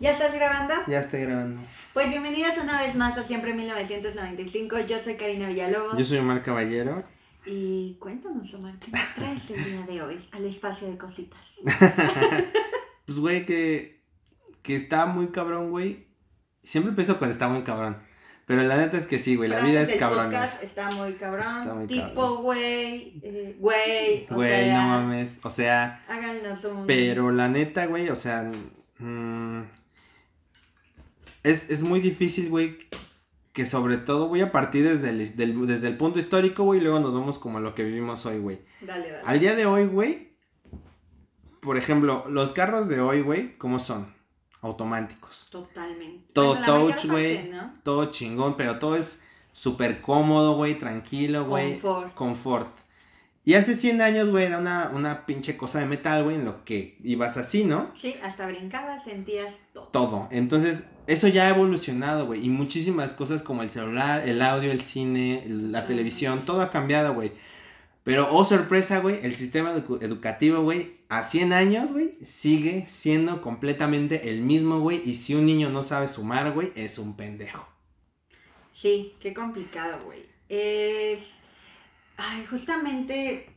¿Ya estás grabando? Ya estoy grabando. Pues bienvenidas una vez más a Siempre 1995. Yo soy Karina Villalobos. Yo soy Omar Caballero. Y cuéntanos, Omar, ¿qué nos traes el día de hoy al espacio de cositas? pues, güey, que, que está muy cabrón, güey. Siempre empiezo cuando está muy cabrón. Pero la neta es que sí, güey, la vida es cabrón. Está muy cabrón. Está muy tipo, güey, eh, güey. Güey, no mames. O sea. Háganos un. Pero la neta, güey, o sea. Mmm, es, es muy difícil, güey, que sobre todo voy a partir desde el, desde el punto histórico, güey, y luego nos vamos como a lo que vivimos hoy, güey. Dale, dale. Al día de hoy, güey, por ejemplo, los carros de hoy, güey, ¿cómo son? Automáticos. Totalmente. Todo touch, güey. Todo chingón, pero todo es súper cómodo, güey, tranquilo, güey. Confort. Confort. Y hace 100 años, güey, era una, una pinche cosa de metal, güey, en lo que ibas así, ¿no? Sí, hasta brincabas, sentías todo. Todo. Entonces, eso ya ha evolucionado, güey. Y muchísimas cosas como el celular, el audio, el cine, la televisión, todo ha cambiado, güey. Pero, oh sorpresa, güey, el sistema educativo, güey, a 100 años, güey, sigue siendo completamente el mismo, güey. Y si un niño no sabe sumar, güey, es un pendejo. Sí, qué complicado, güey. Es Ay, justamente,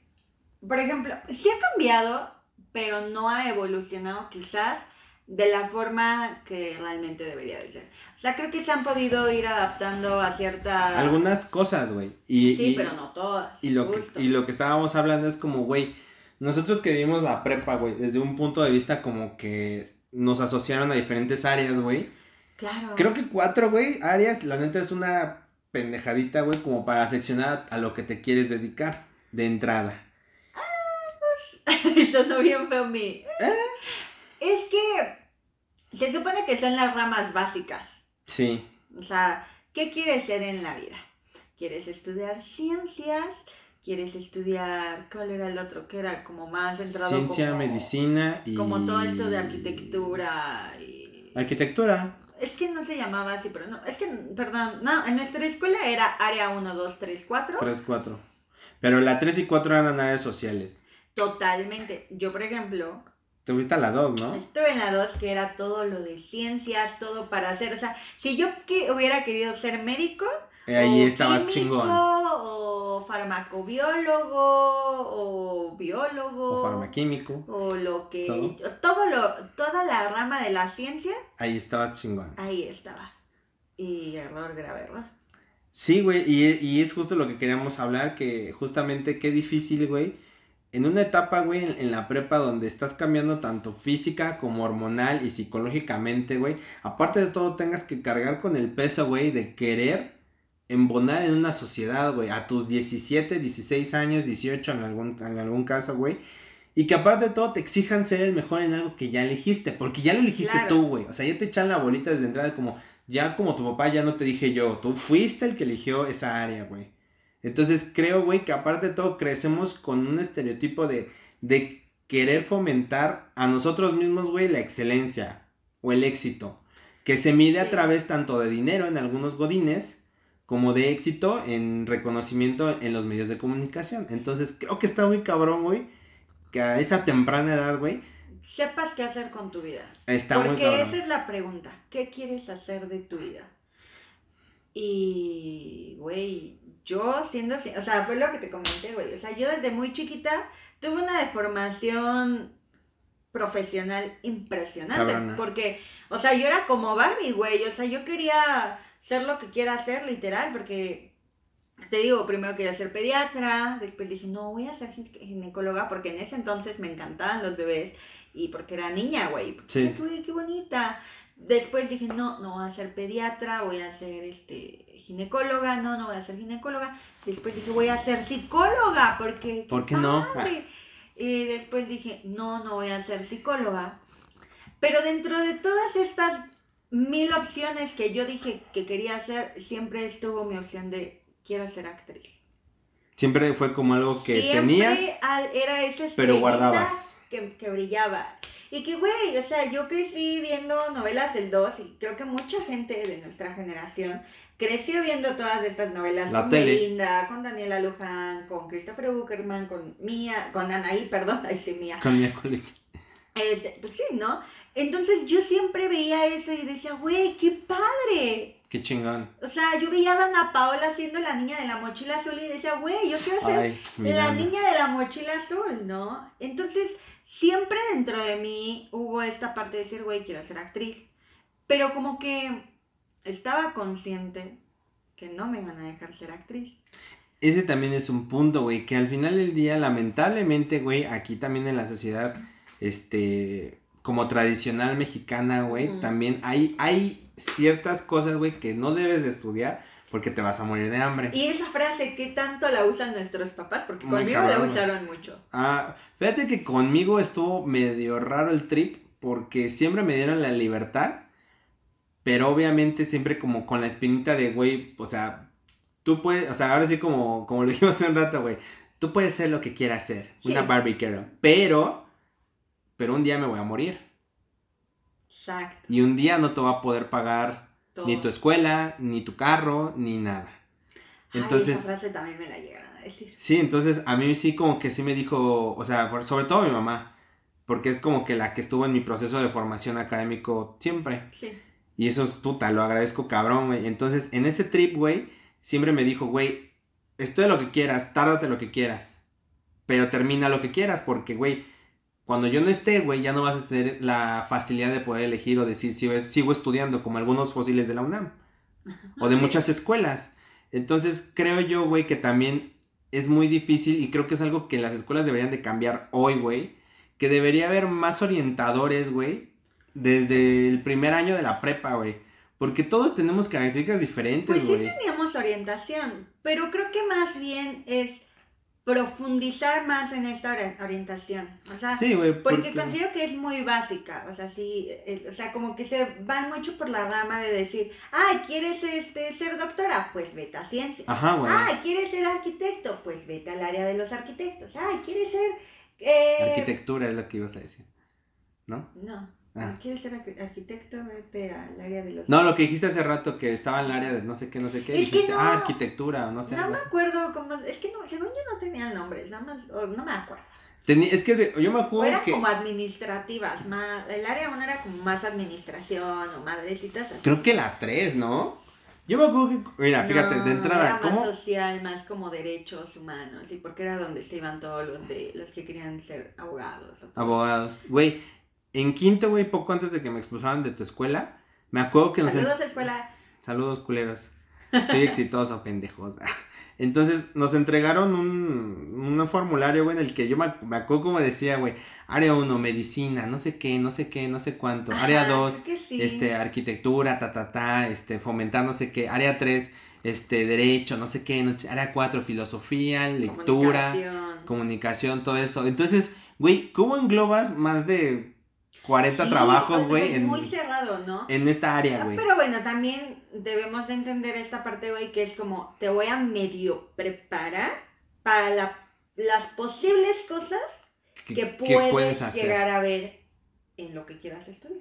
por ejemplo, sí ha cambiado, pero no ha evolucionado quizás de la forma que realmente debería de ser. O sea, creo que se han podido ir adaptando a ciertas... Algunas cosas, güey. Y, sí, pero no todas. Y lo, que, y lo que estábamos hablando es como, güey, nosotros que vivimos la prepa, güey, desde un punto de vista como que nos asociaron a diferentes áreas, güey. Claro. Creo que cuatro, güey, áreas, la neta es una pendejadita, güey, como para seccionar a lo que te quieres dedicar de entrada. Ah, pues, eso no bien feo. ¿Eh? Es que se supone que son las ramas básicas. Sí. O sea, ¿qué quieres ser en la vida? ¿Quieres estudiar ciencias? ¿Quieres estudiar, cuál era el otro? Que era como más centrado Ciencia, medicina y... Como todo esto de arquitectura y... Arquitectura. Es que no se llamaba así, pero no. Es que, perdón, no, en nuestra escuela era área 1, 2, 3, 4. 3, 4. Pero la 3 y 4 eran áreas sociales. Totalmente. Yo, por ejemplo. Te fuiste a la 2, ¿no? Estuve en la 2, que era todo lo de ciencias, todo para hacer. O sea, si yo que hubiera querido ser médico, ahí estabas chingón. O farmacobiólogo, o biólogo. O farmaquímico. O lo que. ¿Todo? lo, toda la rama de la ciencia. Ahí estabas chingón. Ahí estaba. Y error grave, error. Sí, güey, y, y es justo lo que queríamos hablar, que justamente qué difícil, güey, en una etapa, güey, en, en, la prepa donde estás cambiando tanto física como hormonal y psicológicamente, güey, aparte de todo tengas que cargar con el peso, güey, de querer embonar en una sociedad, güey, a tus 17, 16 años, 18 en algún, en algún caso, güey. Y que aparte de todo te exijan ser el mejor en algo que ya elegiste, porque ya lo elegiste tú, güey. O sea, ya te echan la bolita desde entrada como, ya como tu papá ya no te dije yo, tú fuiste el que eligió esa área, güey. Entonces creo, güey, que aparte de todo crecemos con un estereotipo de, de querer fomentar a nosotros mismos, güey, la excelencia o el éxito, que se mide a través tanto de dinero en algunos godines, como de éxito en reconocimiento en los medios de comunicación. Entonces, creo que está muy cabrón, güey, que a esa temprana edad, güey, sepas qué hacer con tu vida. Está Porque muy cabrón. esa es la pregunta, ¿qué quieres hacer de tu vida? Y, güey, yo siendo así, o sea, fue lo que te comenté, güey, o sea, yo desde muy chiquita tuve una deformación profesional impresionante, porque, o sea, yo era como Barbie, güey, o sea, yo quería ser lo que quiera hacer, literal, porque te digo, primero quería ser pediatra, después dije, no, voy a ser ginecóloga, porque en ese entonces me encantaban los bebés y porque era niña, güey. Sí. Uy, qué bonita. Después dije, no, no voy a ser pediatra, voy a ser este, ginecóloga, no, no voy a ser ginecóloga. Después dije, voy a ser psicóloga, porque... ¿Por qué no? Y después dije, no, no voy a ser psicóloga. Pero dentro de todas estas mil opciones que yo dije que quería hacer, siempre estuvo mi opción de quiero ser actriz. Siempre fue como algo que siempre tenías. era esa pero guardabas. Que, que brillaba. Y que, güey, o sea, yo crecí viendo novelas del 2 y creo que mucha gente de nuestra generación creció viendo todas estas novelas La con tele. Belinda, con Daniela Luján, con Christopher Buckerman, con Mía, con Anaí, perdón, ahí sí Mía. Con Mía Colich. Este, pues sí, ¿no? Entonces yo siempre veía eso y decía, güey, qué padre. Qué chingón. O sea, yo veía a Dana Paola siendo la niña de la mochila azul y decía, güey, yo quiero ser la niña de la mochila azul, ¿no? Entonces, siempre dentro de mí hubo esta parte de decir, güey, quiero ser actriz. Pero como que estaba consciente que no me iban a dejar ser actriz. Ese también es un punto, güey, que al final del día, lamentablemente, güey, aquí también en la sociedad, este, como tradicional mexicana, güey, también hay, hay ciertas cosas, güey, que no debes de estudiar porque te vas a morir de hambre. Y esa frase, ¿qué tanto la usan nuestros papás? Porque conmigo la usaron mucho. Ah, fíjate que conmigo estuvo medio raro el trip porque siempre me dieron la libertad, pero obviamente siempre como con la espinita de, güey, o sea, tú puedes, o sea, ahora sí como, como lo dijimos hace un rato, güey, tú puedes ser lo que quieras ser, una Barbie girl, pero, pero un día me voy a morir. Exacto. Y un día no te va a poder pagar ni tu escuela, ni tu carro, ni nada. Entonces, esa frase también me la llegaron a decir. Sí, entonces a mí sí como que sí me dijo, o sea, sobre todo mi mamá, porque es como que la que estuvo en mi proceso de formación académico siempre. Sí. Y eso es puta, lo agradezco cabrón, güey. Entonces, en ese trip, güey, siempre me dijo, güey, estoy lo que quieras, tárdate lo que quieras, pero termina lo que quieras, porque, güey, cuando yo no esté, güey, ya no vas a tener la facilidad de poder elegir o decir si sigo estudiando, como algunos fósiles de la UNAM, o de muchas escuelas. Entonces, creo yo, güey, que también es muy difícil y creo que es algo que las escuelas deberían de cambiar hoy, güey, que debería haber más orientadores, güey, desde el primer año de la prepa, güey porque todos tenemos características diferentes, güey. Pues sí teníamos orientación, pero creo que más bien es profundizar más en esta orientación. O sea, sí, güey. Porque... considero que es muy básica. O sea, sí, eh, o sea, como que se van mucho por la gama de decir, ay, ¿quieres este, ser doctora? Pues vete a ciencia. Ajá, güey. Ay, ¿quieres ser arquitecto? Pues vete al área de los arquitectos. Ay, ¿quieres ser... Eh... Arquitectura es lo que ibas a decir. ¿No? No. Ah. ¿Quieres ser arquitecto? Vete al área de los... No, lo que dijiste hace rato, que estaba en el área de no sé qué, no sé qué. Es que no, ah, arquitectura, no sé. No me acuerdo cómo... Es que no, según yo no tenía nombres, nada más... no me acuerdo. es que yo me acuerdo o eran como administrativas, más... El área 1 era como más administración o madrecitas. Creo que la 3, ¿no? Yo me acuerdo que... Mira, fíjate, de entrada... Era más social, más como derechos humanos, y porque era donde se iban todos los de los que querían ser abogados. Abogados. Güey, en quinto, güey, poco antes de que me expulsaran de tu escuela, me acuerdo que nos... Saludos, escuela. Saludos, culeros. Soy exitoso, pendejos. Entonces nos entregaron un, un formulario, güey, en el que yo me, acuerdo como decía, güey, área 1, medicina, no sé qué, no sé qué, no sé cuánto. área 2, este, arquitectura, ta, ta, ta, este, fomentar no sé qué. Área 3, este, derecho, no sé qué. área 4, filosofía, lectura, comunicación. comunicación, todo eso. Entonces, güey, ¿cómo englobas más de 40 trabajos, güey. Muy cerrado, ¿no? En esta área, güey. Pero bueno, también debemos entender esta parte, güey, que es como te voy a medio preparar para las posibles cosas que, puedes, llegar a ver en lo que quieras estudiar.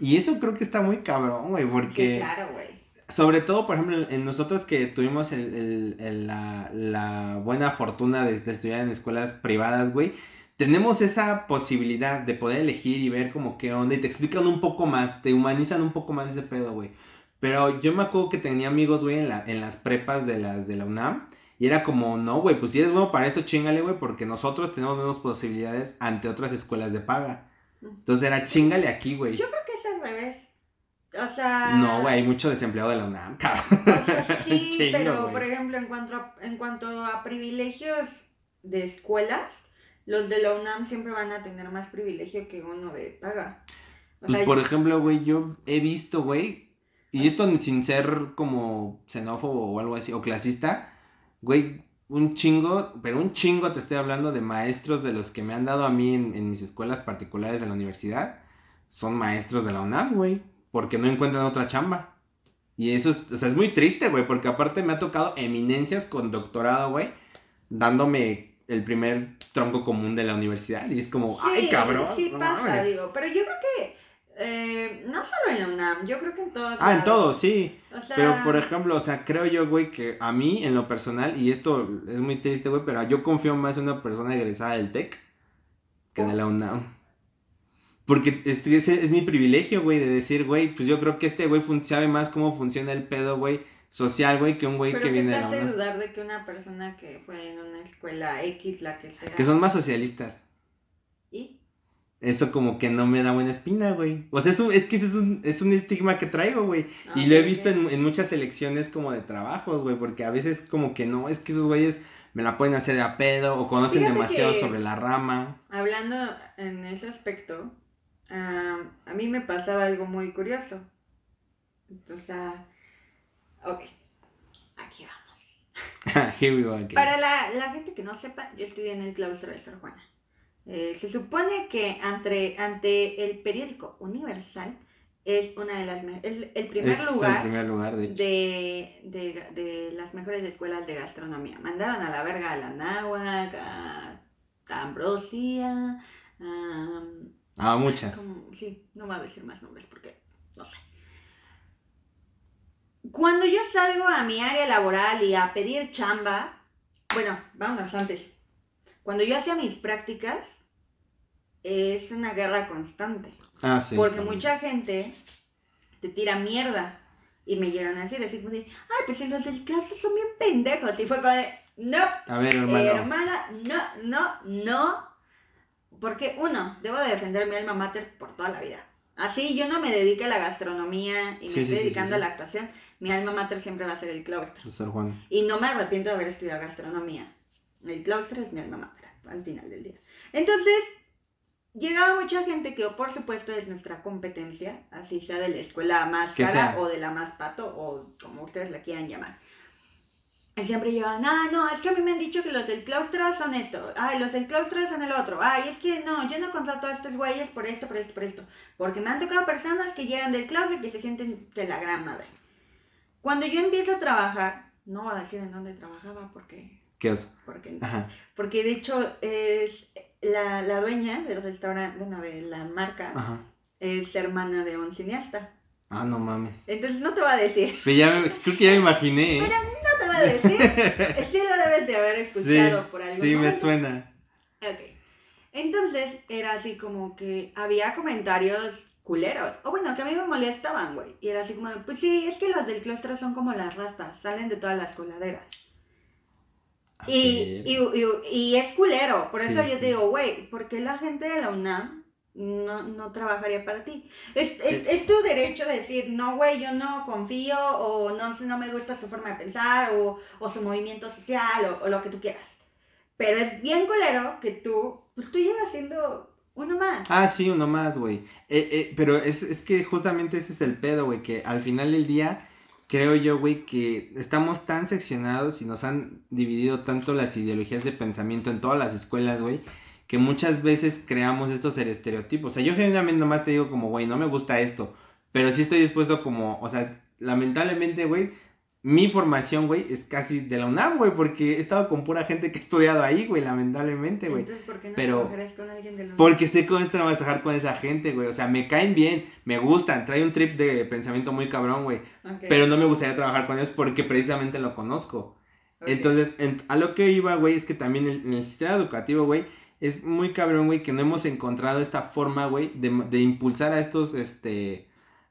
Y eso creo que está muy cabrón, güey, porque... Sí, claro, güey. Sobre todo, por ejemplo, en nosotros que tuvimos la, buena fortuna de estudiar en escuelas privadas, güey tenemos esa posibilidad de poder elegir y ver como qué onda y te explican un poco más, te humanizan un poco más ese pedo, güey. Pero yo me acuerdo que tenía amigos, güey, en, la, en las prepas de las de la UNAM. Y era como, no, güey, pues si eres bueno para esto, chingale, güey, porque nosotros tenemos menos posibilidades ante otras escuelas de paga. Entonces era chingale aquí, güey. Yo creo que es al revés. O sea. No, güey, hay mucho desempleado de la UNAM, cabrón. O sea, sí, pero por ejemplo, en cuanto, en cuanto a privilegios de escuelas, los de la UNAM siempre van a tener más privilegio que uno de paga. pues por ejemplo, güey, yo he visto, güey, y esto sin ser como xenófobo o algo así, o clasista, güey, un chingo, pero un chingo te estoy hablando de maestros de los que me han dado a mí en, mis escuelas particulares de la universidad, son maestros de la UNAM, güey, porque no encuentran otra chamba. Y eso, o sea, es muy triste, güey, porque aparte me ha tocado eminencias con doctorado, güey, dándome el primer tronco común de la universidad y es como, ay cabrón. Sí pasa, digo, pero yo creo que eh, no solo en la UNAM, yo creo que en todos. Ah, en todos, sí. Pero por ejemplo, o sea, creo yo, güey, que a mí en lo personal, y esto es muy triste, güey, pero yo confío más en una persona egresada del TEC que de la UNAM. Porque este, ese es mi privilegio, güey, de decir, güey, pues yo creo que este güey sabe más cómo funciona el pedo, güey, social, güey, que un güey que viene de la te hace dudar de que una persona que fue en una escuela X, la que sea... Que son más socialistas. ¿Y? Eso como que no me da buena espina, güey. O sea, es, es que es un, es un estigma que traigo, güey. y lo he visto en, en, muchas elecciones como de trabajos, güey, porque a veces como que no, es que esos güeyes me la pueden hacer de a pedo o conocen demasiado sobre la rama. Hablando en ese aspecto, a mí me pasaba algo muy curioso. Entonces, ok, aquí vamos. Here we go Para la, la, gente que no sepa, yo estudié en el claustro de Sor Juana. Eh, se supone que ante, ante el periódico Universal es una de las es el primer lugar, el primer lugar de, de, de, de, las mejores escuelas de gastronomía. Mandaron a la verga a la náhuac, a Ambrosia, a Ah, muchas. sí, no voy a decir más nombres porque no sé. Cuando yo salgo a mi área laboral y a pedir chamba, bueno, vámonos antes. Cuando yo hacía mis prácticas, es una guerra constante. Ah, sí. Porque mucha gente te tira mierda. Y me llegan a decir así como de, ay, pues los del claustro son bien pendejos. Y fue como de, no. A ver, hermano. hermana, no, no, no. Porque, uno, debo de defender mi alma mater por toda la vida. Así yo no me dedique a la gastronomía y me estoy dedicando a la actuación, mi alma mater siempre va a ser el claustro. Juan. Y no me arrepiento de haber estudiado gastronomía. El claustro es mi alma mater al final del día. Entonces, llegaba mucha gente que, por supuesto, es nuestra competencia, así sea de la escuela más cara o de la más pato o como ustedes la quieran llamar. Y siempre llegaban, ah, no, es que a mí me han dicho que los del claustro son esto, ay, los del claustro son el otro, ay, es que no, yo no contrato a estos güeyes por esto, por esto, por esto, porque me han tocado personas que llegan del claustro y que se sienten de la gran madre. Cuando yo empiezo a trabajar, no voy a decir en dónde trabajaba porque... ¿Qué? Porque, porque de hecho es la, la dueña del restaurante, bueno, de la marca, es hermana de un cineasta. Ah, no mames. Entonces no te voy a decir. Pero ya creo que ya me imaginé. ¿eh? Pero no te voy a decir. sí lo debes de haber escuchado por algo. Sí, me suena. Ok. Entonces era así como que había comentarios culeros. O bueno, que a mí me molestaban, güey. Y era así como, pues sí, es que los del claustro son como las rastas, salen de todas las coladeras. Y, y, y, es culero. Por eso yo te digo, güey, ¿por qué la gente de la UNAM no, no trabajaría para ti. Es, es, es tu derecho de decir, no, güey, yo no confío o no, no me gusta su forma de pensar o, o su movimiento social o, lo que tú quieras. Pero es bien colero que tú, pues tú llegas siendo uno más. Ah, sí, uno más, güey. Eh, eh, pero es, es que justamente ese es el pedo, güey, que al final del día creo yo, güey, que estamos tan seccionados y nos han dividido tanto las ideologías de pensamiento en todas las escuelas, güey, que muchas veces creamos estos estereotipos. O sea, yo genuinamente nomás te digo como, güey, no me gusta esto, pero sí estoy dispuesto como, o sea, lamentablemente, güey, mi formación, güey, es casi de la UNAM, güey, porque he estado con pura gente que ha estudiado ahí, güey, lamentablemente, güey. Entonces, ¿por qué no pero, con alguien de la UNAM? Porque sé cómo es trabajar con esa gente, güey. O sea, me caen bien, me gustan, trae un trip de pensamiento muy cabrón, güey. Pero no me gustaría trabajar con ellos porque precisamente lo conozco. Entonces, a lo que iba, güey, es que también en el sistema educativo, güey, es muy cabrón, güey, que no hemos encontrado esta forma, güey, de, de, impulsar a estos, este,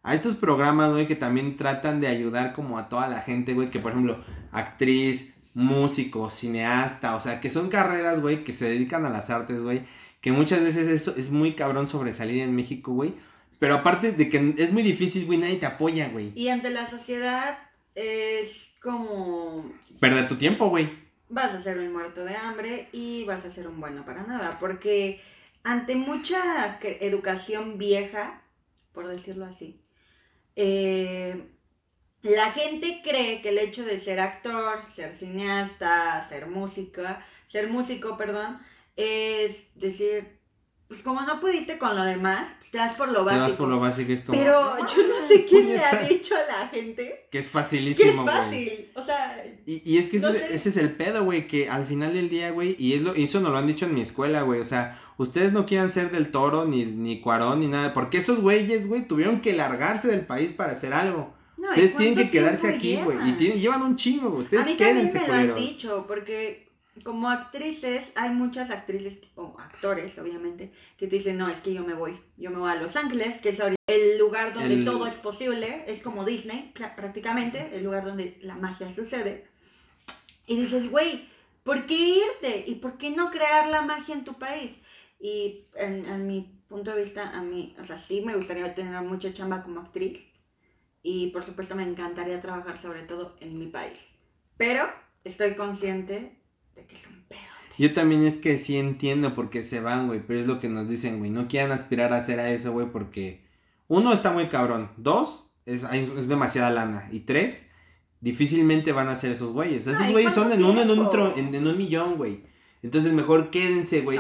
a estos programas, güey, que también tratan de ayudar como a toda la gente, güey, que por ejemplo, actriz, músico, cineasta, o sea, que son carreras, güey, que se dedican a las artes, güey, que muchas veces eso es muy cabrón sobresalir en México, güey, pero aparte de que es muy difícil, güey, nadie te apoya, güey. Y ante la sociedad es como... Perder tu tiempo, güey vas a ser un muerto de hambre y vas a ser un bueno para nada, porque ante mucha educación vieja, por decirlo así, eh, la gente cree que el hecho de ser actor, ser cineasta, ser música, ser músico, perdón, es decir, pues como no pudiste con lo demás, pues te das por lo básico. Te das por lo básico, es como... Pero yo no sé quién le ha dicho a la gente... Que es facilísimo, güey. Que es fácil, o sea... Y, y es que ese, es el pedo, güey, que al final del día, güey, y es lo, eso nos lo han dicho en mi escuela, güey, o sea, ustedes no quieran ser del Toro, ni, ni Cuarón, ni nada, porque esos güeyes, güey, tuvieron que largarse del país para hacer algo. No, ustedes tienen que quedarse aquí, güey, y tienen, llevan un chingo, güey, ustedes a mí quédense, me lo han dicho, porque como actrices, hay muchas actrices, o actores, obviamente, que te dicen, no, es que yo me voy, yo me voy a Los Ángeles, que es el lugar donde todo es posible, es como Disney, prácticamente, el lugar donde la magia sucede. Y dices, güey, ¿por qué irte? ¿Y por qué no crear la magia en tu país? Y en, en mi punto de vista, a mí, o sea, sí me gustaría tener mucha chamba como actriz. Y por supuesto me encantaría trabajar sobre todo en mi país. Pero estoy consciente de que es un pedo. Yo también es que sí entiendo por qué se van, güey, pero es lo que nos dicen, güey. No quieran aspirar a hacer a eso, güey, porque uno está muy cabrón. Dos, es, es demasiada lana. Y tres, difícilmente van a ser esos güeyes. esos güeyes son en uno en un, en, un millón, güey. Entonces mejor quédense, güey.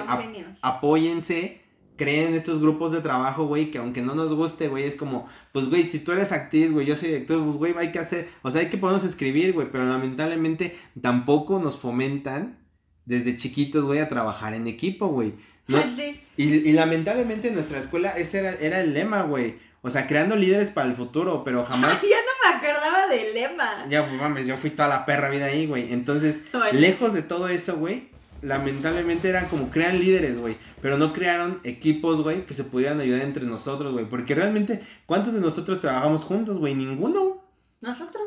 Apóyense creen estos grupos de trabajo, güey, que aunque no nos guste, güey, es como, pues, güey, si tú eres actriz, güey, yo soy director, pues, güey, hay que hacer, o sea, hay que ponernos a escribir, güey, pero lamentablemente tampoco nos fomentan desde chiquitos, güey, a trabajar en equipo, güey. ¿no? Y, lamentablemente en nuestra escuela ese era, era el lema, güey. O sea, creando líderes para el futuro, pero jamás. ya no me acordaba del lema. Ya, pues mames, yo fui toda la perra vida ahí, güey. Entonces, lejos de todo eso, güey, lamentablemente eran como crean líderes, güey. Pero no crearon equipos, güey, que se pudieran ayudar entre nosotros, güey. Porque realmente, ¿cuántos de nosotros trabajamos juntos, güey? Ninguno. Nosotros.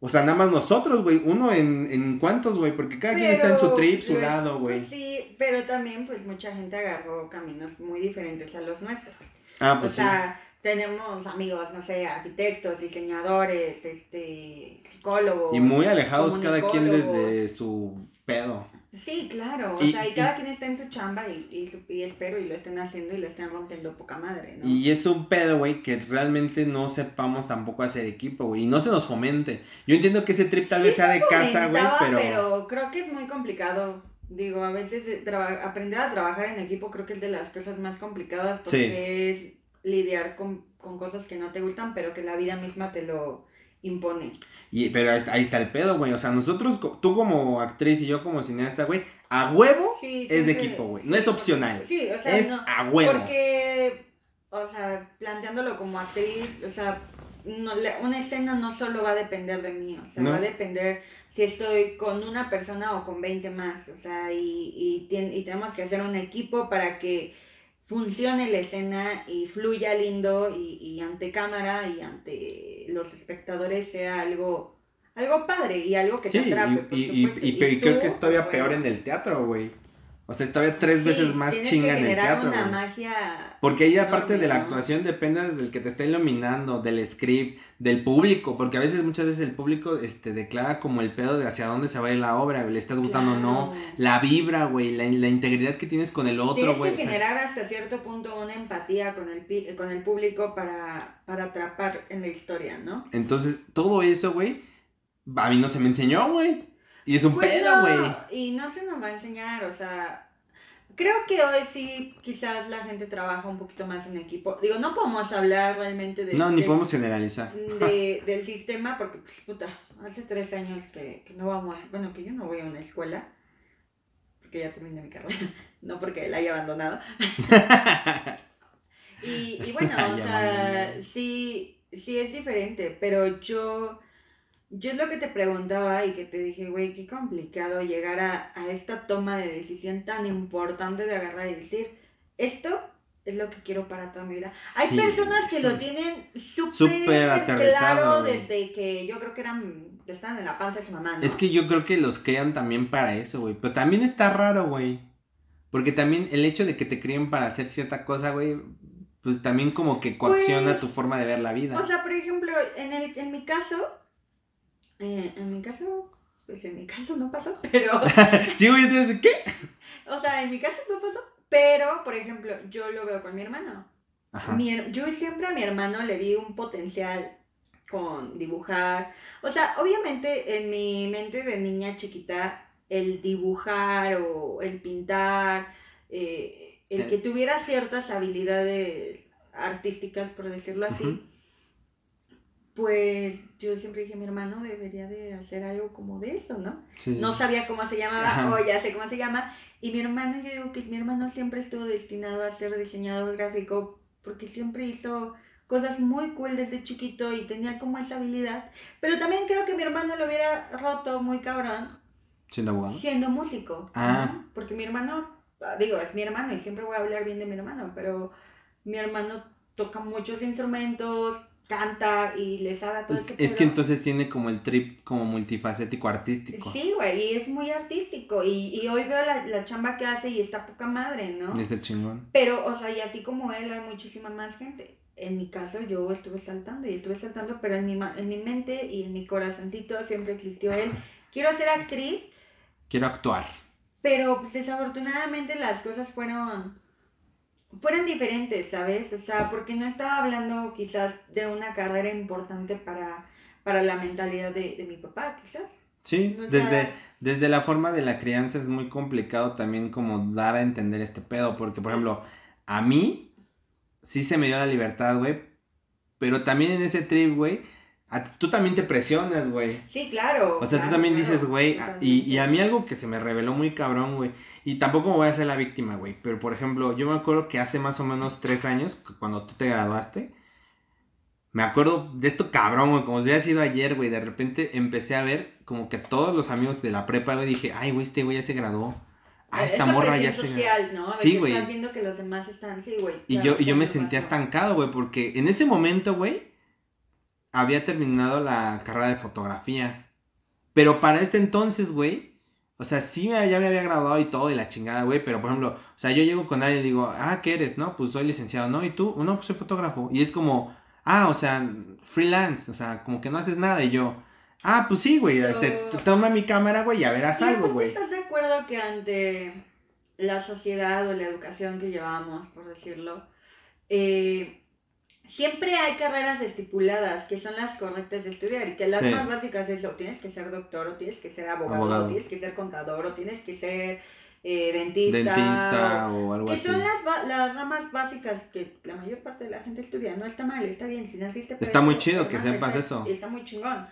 O sea, nada más nosotros, güey. Uno en, en cuántos, güey. Porque cada quien está en su trip, su lado, güey. Pues sí, pero también, pues mucha gente agarró caminos muy diferentes a los nuestros. Ah, pues o sea, tenemos amigos, no sé, arquitectos, diseñadores, este, psicólogos. Y muy alejados cada quien desde su pedo. Sí, claro, o sea, y cada quien está en su chamba y, y, espero y lo estén haciendo y lo estén rompiendo poca madre, ¿no? Y es un pedo, güey, que realmente no sepamos tampoco hacer equipo, güey, y no se nos fomente. Yo entiendo que ese trip tal vez sea de casa, güey, pero... pero creo que es muy complicado. Digo, a veces eh, aprender a trabajar en equipo creo que es de las cosas más complicadas porque es lidiar con, con cosas que no te gustan, pero que la vida misma te lo impone. Y, pero ahí está, el pedo, güey. O sea, nosotros, tú como actriz y yo como cineasta, güey, a huevo es de equipo, güey. no es opcional. Sí, o sea, es a huevo. Porque, o sea, planteándolo como actriz, o sea, no, una escena no solo va a depender de mí, o sea, va a depender si estoy con una persona o con 20 más, o sea, y, y, y tenemos que hacer un equipo para que funcione la escena y fluya lindo y, y, ante cámara y ante los espectadores sea algo algo padre y algo que te atrape. Y, y, y, creo que es todavía peor en el teatro, güey. O sea, todavía tres veces más chinga en el teatro. Una magia porque ahí aparte de la actuación depende del que te está iluminando, del script, del público, porque a veces, muchas veces el público este, declara como el pedo de hacia dónde se va a ir la obra, le estás gustando o no, la vibra, güey, la, la, integridad que tienes con el otro, güey. Tienes que generar hasta cierto punto una empatía con el, con el público para, para atrapar en la historia, ¿no? Entonces, todo eso, güey, a mí no se me enseñó, güey. Y es un pues pedo, güey. y no se nos va a enseñar, o sea, creo que hoy sí quizás la gente trabaja un poquito más en equipo. Digo, no podemos hablar realmente de... No, ni podemos generalizar. De, del sistema, porque, pues, puta, hace tres años que, que no vamos, a, bueno, que yo no voy a una escuela, porque ya terminé mi carrera, no porque la haya abandonado. y, y bueno, o sea, sí, sí es diferente, pero yo yo es lo que te preguntaba y que te dije, güey, qué complicado llegar a, esta toma de decisión tan importante de agarrar y decir, esto es lo que quiero para toda mi vida. Hay personas que lo tienen súper claro desde que yo creo que eran, estaban en la panza de su mamá, Es que yo creo que los crean también para eso, güey. Pero también está raro, güey. Porque también el hecho de que te críen para hacer cierta cosa, güey, pues también como que coacciona pues, tu forma de ver la vida. O sea, por ejemplo, en, el, en mi caso, eh, en mi caso, pues en mi caso no pasó, pero... sí, güey, entonces, ¿qué? O sea, en mi caso no pasó, pero, por ejemplo, yo lo veo con mi hermano. Ajá. yo siempre a mi hermano le vi un potencial con dibujar. O sea, obviamente en mi mente de niña chiquita, el dibujar o el pintar, eh, el que tuviera ciertas habilidades artísticas, por decirlo así, pues yo siempre dije, mi hermano debería de hacer algo como de eso, ¿no? No sabía cómo se llamaba, o ya sé cómo se llama. Y mi hermano, yo digo que mi hermano siempre estuvo destinado a ser diseñador gráfico porque siempre hizo cosas muy cool desde chiquito y tenía como esa habilidad. Pero también creo que mi hermano lo hubiera roto muy cabrón ¿Siendo abogado? Siendo músico. Ah. Porque mi hermano, ah, digo, es mi hermano y siempre voy a hablar bien de mi hermano, pero mi hermano toca muchos instrumentos, canta y le sabe todo es, este es que entonces tiene como el trip como multifacético artístico. Sí, güey, y es muy artístico. Y, y hoy veo la, la, chamba que hace y está poca madre, ¿no? Está chingón. Pero, o sea, y así como él, hay muchísima más gente. En mi caso, yo estuve saltando y estuve saltando, pero en mi, en mi mente y en mi corazoncito siempre existió él. Quiero ser actriz. Quiero actuar. Pero pues, desafortunadamente las cosas fueron fueron diferentes, ¿sabes? O sea, porque no estaba hablando quizás de una carrera importante para, para la mentalidad de, mi papá, quizás. Sí, desde, desde la forma de la crianza es muy complicado también como dar a entender este pedo, porque por ejemplo, a mí sí se me dio la libertad, güey, pero también en ese trip, güey, tú también te presionas, güey. Sí, claro. O sea, tú también dices, güey, y, y, a mí algo que se me reveló muy cabrón, güey, y tampoco me voy a ser la víctima, güey, pero por ejemplo, yo me acuerdo que hace más o menos tres años, cuando tú te graduaste, me acuerdo de esto cabrón, güey, como si hubiera sido ayer, güey, de repente empecé a ver como que todos los amigos de la prepa, güey, dije, ay, güey, este güey ya se graduó. Ah, esta morra ya se ¿no? sí, güey. Estás viendo que los demás están, sí, güey. Y yo, y yo me sentía estancado, güey, porque en ese momento, güey, había terminado la carrera de fotografía. Pero para este entonces, güey, o sea, sí ya me había graduado y todo y la chingada, güey, pero por ejemplo, o sea, yo llego con alguien y digo, ah, ¿qué eres? No, pues soy licenciado, ¿no? ¿Y tú? No, pues soy fotógrafo. Y es como, ah, o sea, freelance, o sea, como que no haces nada y yo, ah, pues sí, güey, este, toma mi cámara, güey, y ya verás algo, güey. ¿Estás de acuerdo que ante la sociedad o la educación que llevamos, por decirlo, eh, siempre hay carreras estipuladas que son las correctas de estudiar y que las más básicas es o tienes que ser doctor o tienes que ser abogado, o tienes que ser contador o tienes que ser eh, dentista, dentista o, algo así. Que son las, las ramas básicas que la mayor parte de la gente estudia. No está mal, está bien. Si naciste Está muy chido que sepas eso. Está muy chingón.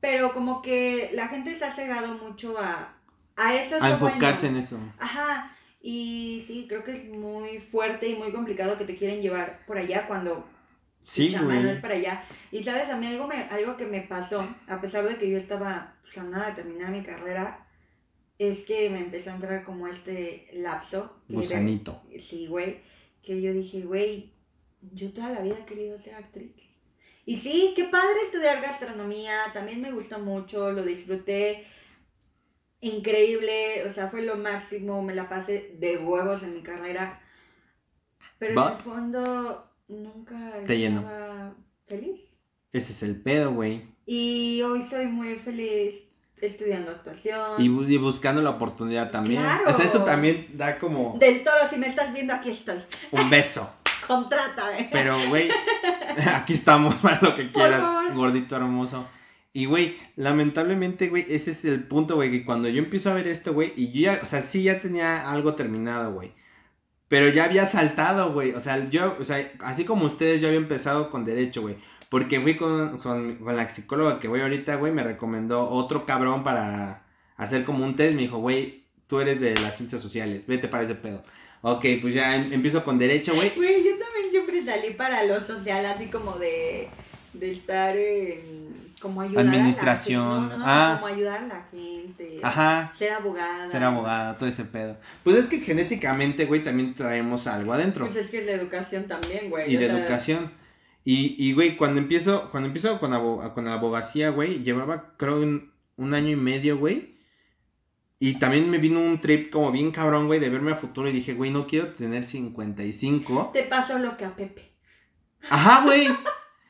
Pero como que la gente se ha cegado mucho a, a eso. a enfocarse en eso. Ajá. Y sí, creo que es muy fuerte y muy complicado que te quieren llevar por allá cuando Sí, güey. No es para allá. Y sabes, a mí algo, me, algo que me pasó, a pesar de que yo estaba pues, a nada de terminar mi carrera, es que me empezó a entrar como este lapso. Gusanito. sí, güey. Que yo dije, güey, yo toda la vida he querido ser actriz. Y sí, qué padre estudiar gastronomía, también me gustó mucho, lo disfruté increíble, o sea, fue lo máximo, me la pasé de huevos en mi carrera. Pero en el fondo nunca te estaba feliz. Ese es el pedo, güey. Y hoy soy muy feliz estudiando actuación. Y, buscando la oportunidad también. Claro. O sea, eso también da como... Del toro, si me estás viendo, aquí estoy. Un beso. Contrátame. Pero, güey, aquí estamos para lo que quieras, gordito hermoso. Y, güey, lamentablemente, güey, ese es el punto, güey, que cuando yo empiezo a ver esto, güey, y yo ya, o sea, sí ya tenía algo terminado, güey. Pero ya había saltado, güey. O sea, yo, o sea, así como ustedes, yo había empezado con derecho, güey. Porque fui con, con, la psicóloga que voy ahorita, güey, me recomendó otro cabrón para hacer como un test. Me dijo, güey, tú eres de las ciencias sociales, vete para ese pedo. Ok, pues ya em, empiezo con derecho, güey. Güey, yo también siempre salí para lo social, así como de, de estar en como ayudar Administración. A la gente. ah. Como ayudar a la gente. Ajá. Ser abogada. Ser abogada, todo ese pedo. Pues es que genéticamente, güey, también traemos algo adentro. Pues es que es la educación también, güey. Y de educación. Y, y, güey, cuando empiezo, cuando empiezo con, con la abogacía, güey, llevaba, creo, un, un año y medio, güey. Y también me vino un trip como bien cabrón, güey, de verme a futuro y dije, güey, no quiero tener 55. Te pasó lo que a Pepe. Ajá, güey.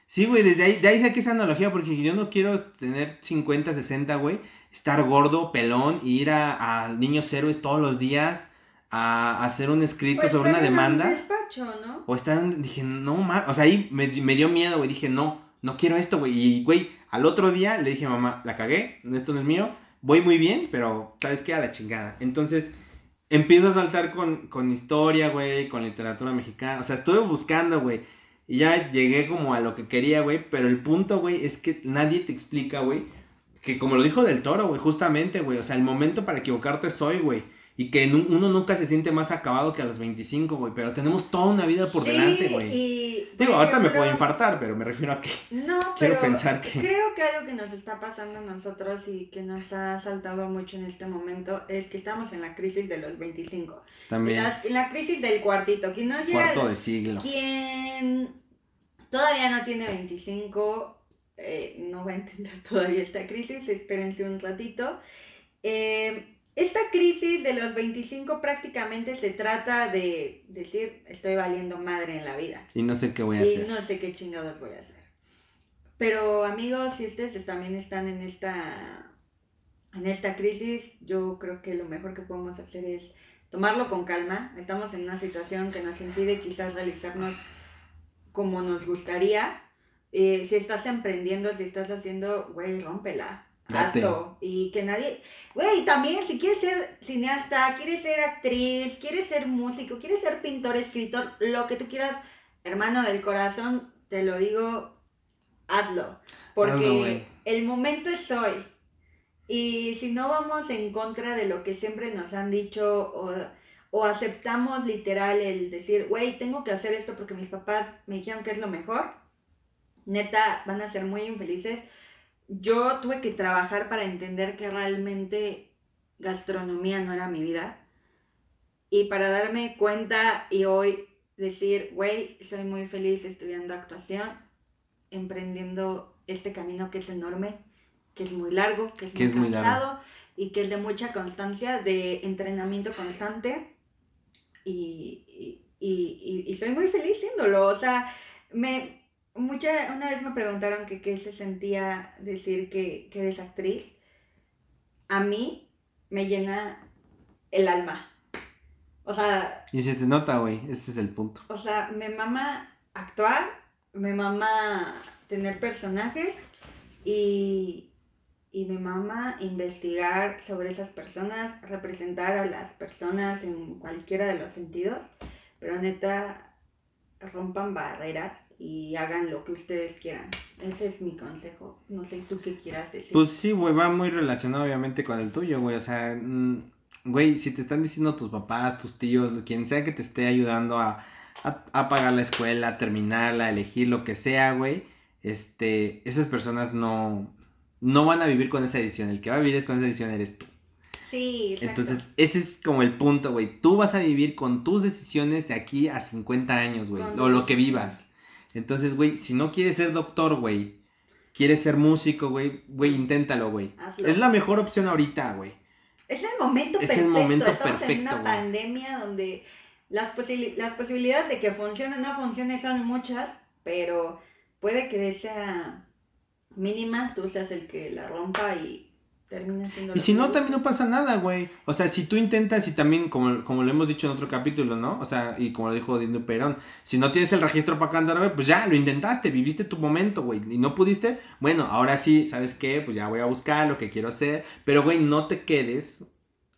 Sí, güey, desde ahí, de ahí saqué esa analogía porque yo no quiero tener 50, 60, güey, estar gordo, pelón, y ir a, a Niños Héroes todos los días a, hacer un escrito pues sobre una demanda. despacho, ¿no? O estar, dije, no, ma, o sea, ahí me, me dio miedo, güey, dije, no, no quiero esto, güey, y, güey, al otro día le dije, mamá, la cagué, esto no es mío, voy muy bien, pero, ¿sabes qué? A la chingada. Entonces, empiezo a saltar con, con historia, güey, con literatura mexicana, o sea, estuve buscando, güey y ya llegué como a lo que quería, güey. Pero el punto, güey, es que nadie te explica, güey. Que como lo dijo del toro, güey, justamente, güey. O sea, el momento para equivocarte soy, güey. Y que uno nunca se siente más acabado que a los 25, güey, pero tenemos toda una vida por delante, güey. Digo, ahorita me puedo infartar, pero me refiero a que no, quiero pensar que... Creo que algo que nos está pasando a nosotros y que nos ha saltado mucho en este momento es que estamos en la crisis de los 25. También. En la, crisis del cuartito. Quien no llega... Cuarto de siglo. Quien todavía no tiene 25, eh, no va a entender todavía esta crisis, espérense un ratito. Eh esta crisis de los 25 prácticamente se trata de decir, estoy valiendo madre en la vida. Y no sé qué voy a hacer. Y no sé qué chingados voy a hacer. Pero amigos, si ustedes también están en esta, en esta crisis, yo creo que lo mejor que podemos hacer es tomarlo con calma. Estamos en una situación que nos impide quizás realizarnos como nos gustaría. Eh, si estás emprendiendo, si estás haciendo, güey, rómpela Hazlo. Y que nadie. Güey, también, si quieres ser cineasta, quieres ser actriz, quieres ser músico, quieres ser pintor, escritor, lo que tú quieras, hermano del corazón, te lo digo, hazlo. Porque el momento es hoy. Y si no vamos en contra de lo que siempre nos han dicho o, o aceptamos literal el decir, güey, tengo que hacer esto porque mis papás me dijeron que es lo mejor, neta, van a ser muy infelices yo tuve que trabajar para entender que realmente gastronomía no era mi vida. Y para darme cuenta y hoy decir, güey, soy muy feliz estudiando actuación, emprendiendo este camino que es enorme, que es muy largo, que es muy cansado y que es de mucha constancia, de entrenamiento constante. Y, y, y, soy muy feliz siéndolo. O sea, me, mucha, una vez me preguntaron que qué se sentía decir que, eres actriz. A mí me llena el alma. O sea... Y se te nota, güey, ese es el punto. O sea, me mama actuar, me mama tener personajes y, y me mama investigar sobre esas personas, representar a las personas en cualquiera de los sentidos. Pero neta, rompan barreras y hagan lo que ustedes quieran. Ese es mi consejo. No sé tú qué quieras decir. Pues sí, güey, va muy relacionado obviamente con el tuyo, güey. O sea, mm, güey, si te están diciendo tus papás, tus tíos, quien sea que te esté ayudando a, a, pagar la escuela, a terminarla, a elegir lo que sea, güey, este, esas personas no, no van a vivir con esa decisión. El que va a vivir es con esa decisión eres tú. Sí, exacto. Entonces, ese es como el punto, güey. Tú vas a vivir con tus decisiones de aquí a 50 años, güey. O lo que vivas. Entonces, güey, si no quieres ser doctor, güey, quieres ser músico, güey, güey, inténtalo, güey. Es la mejor opción ahorita, güey. Es el momento es perfecto. el momento Estamos en una pandemia donde las, las posibilidades de que funcione o no funcione son muchas, pero puede que sea mínima, tú seas el que la rompa y y si no, también no pasa nada, güey. O sea, si tú intentas y también, como, como lo hemos dicho en otro capítulo, ¿no? O sea, y como lo dijo Dino Perón, si no tienes el registro para cantar, pues ya, lo intentaste, viviste tu momento, güey. Y no pudiste, bueno, ahora sí, ¿sabes qué? Pues ya voy a buscar lo que quiero hacer. Pero, güey, no te quedes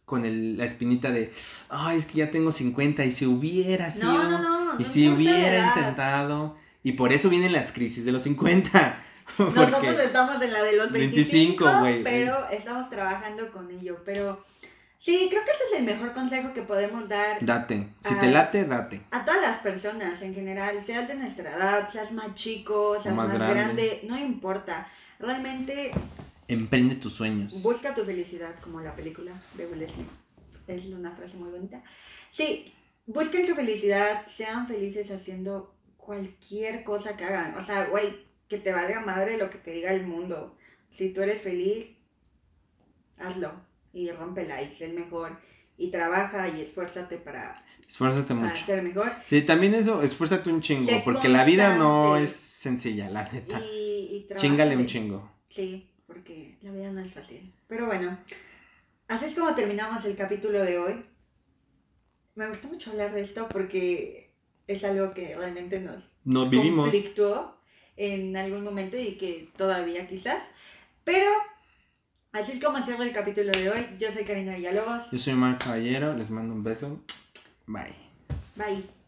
con el, la espinita de, ay, es que ya tengo 50 y si hubiera sido, no, y si hubiera intentado. Y por eso vienen las crisis de los 50. Nosotros estamos en la de los 25, pero estamos trabajando con ello. Pero sí, creo que ese es el mejor consejo que podemos dar. Date. Si te late, date. A todas las personas en general, seas de nuestra edad, seas más chico, seas más, grande. no importa. Realmente. Emprende tus sueños. Busca tu felicidad, como la película de Will Es una frase muy bonita. Sí, busquen su felicidad, sean felices haciendo cualquier cosa que hagan. O sea, güey, que te valga madre lo que te diga el mundo. Si tú eres feliz, hazlo y rómpela y sé el mejor y trabaja y esfuérzate para, esfuérzate mucho. ser mejor. Sí, también eso, esfuérzate un chingo, porque la vida no es sencilla, la neta. Y, Chingale un chingo. Sí, porque la vida no es fácil. Pero bueno, así es como terminamos el capítulo de hoy. Me gusta mucho hablar de esto porque es algo que realmente nos, nos vivimos. conflictuó en algún momento y que todavía quizás. Pero así es como cierra el capítulo de hoy. Yo soy Karina Villalobos. Yo soy Marc Caballero. Les mando un beso. Bye. Bye.